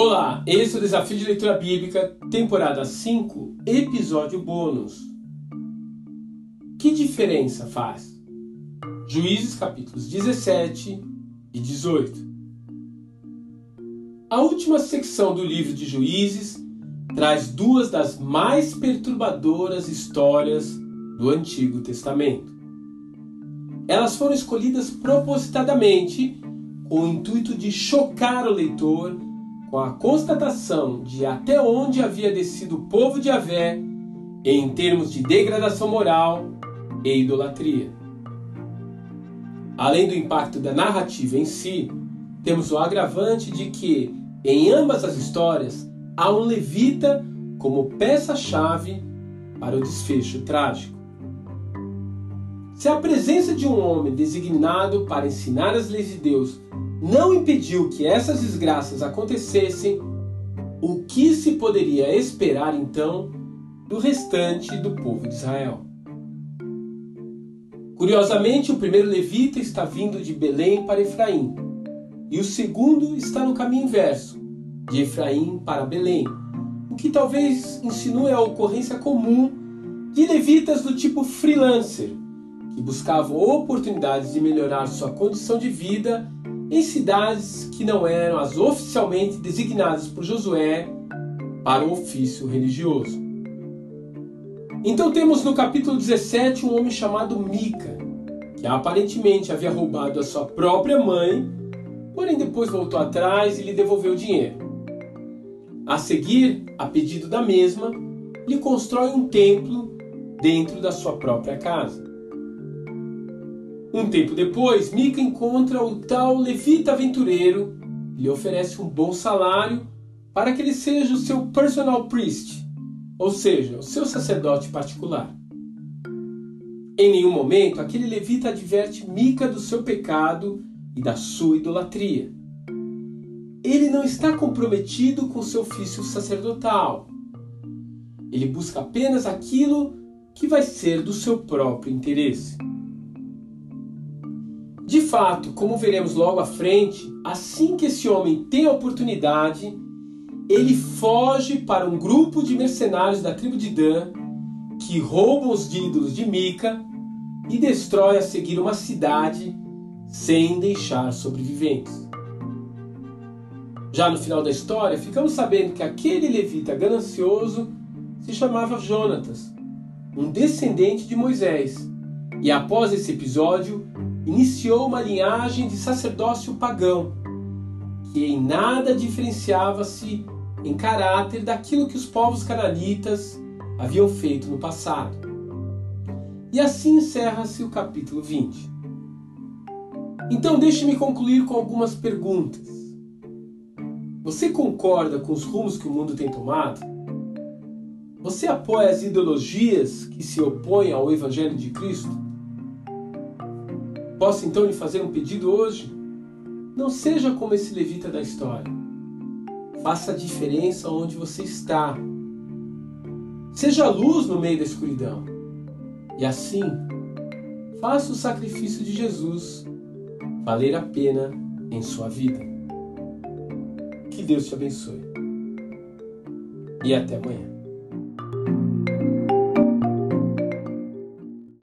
Olá, esse é o Desafio de Leitura Bíblica, temporada 5, episódio bônus. Que diferença faz? Juízes capítulos 17 e 18. A última secção do livro de Juízes traz duas das mais perturbadoras histórias do Antigo Testamento. Elas foram escolhidas propositadamente com o intuito de chocar o leitor com a constatação de até onde havia descido o povo de Avé em termos de degradação moral e idolatria. Além do impacto da narrativa em si, temos o agravante de que, em ambas as histórias, há um levita como peça-chave para o desfecho trágico. Se a presença de um homem designado para ensinar as leis de Deus não impediu que essas desgraças acontecessem, o que se poderia esperar então do restante do povo de Israel? Curiosamente, o primeiro levita está vindo de Belém para Efraim, e o segundo está no caminho inverso, de Efraim para Belém, o que talvez insinue a ocorrência comum de levitas do tipo freelancer, que buscavam oportunidades de melhorar sua condição de vida em cidades que não eram as oficialmente designadas por Josué para o ofício religioso. Então temos no capítulo 17 um homem chamado Mica, que aparentemente havia roubado a sua própria mãe, porém depois voltou atrás e lhe devolveu o dinheiro. A seguir, a pedido da mesma, lhe constrói um templo dentro da sua própria casa. Um tempo depois, Mica encontra o tal levita aventureiro e lhe oferece um bom salário para que ele seja o seu personal priest, ou seja, o seu sacerdote particular. Em nenhum momento aquele levita adverte Mica do seu pecado e da sua idolatria. Ele não está comprometido com seu ofício sacerdotal. Ele busca apenas aquilo que vai ser do seu próprio interesse. De fato, como veremos logo à frente, assim que esse homem tem a oportunidade, ele foge para um grupo de mercenários da tribo de Dan que roubam os ídolos de Mica e destrói a seguir uma cidade sem deixar sobreviventes. Já no final da história, ficamos sabendo que aquele levita ganancioso se chamava Jonatas, um descendente de Moisés, e após esse episódio, iniciou uma linhagem de sacerdócio pagão, que em nada diferenciava-se em caráter daquilo que os povos cananitas haviam feito no passado. E assim encerra-se o capítulo 20. Então deixe-me concluir com algumas perguntas. Você concorda com os rumos que o mundo tem tomado? Você apoia as ideologias que se opõem ao Evangelho de Cristo? Posso então lhe fazer um pedido hoje? Não seja como esse levita da história. Faça a diferença onde você está. Seja luz no meio da escuridão. E assim, faça o sacrifício de Jesus valer a pena em sua vida. Que Deus te abençoe. E até amanhã.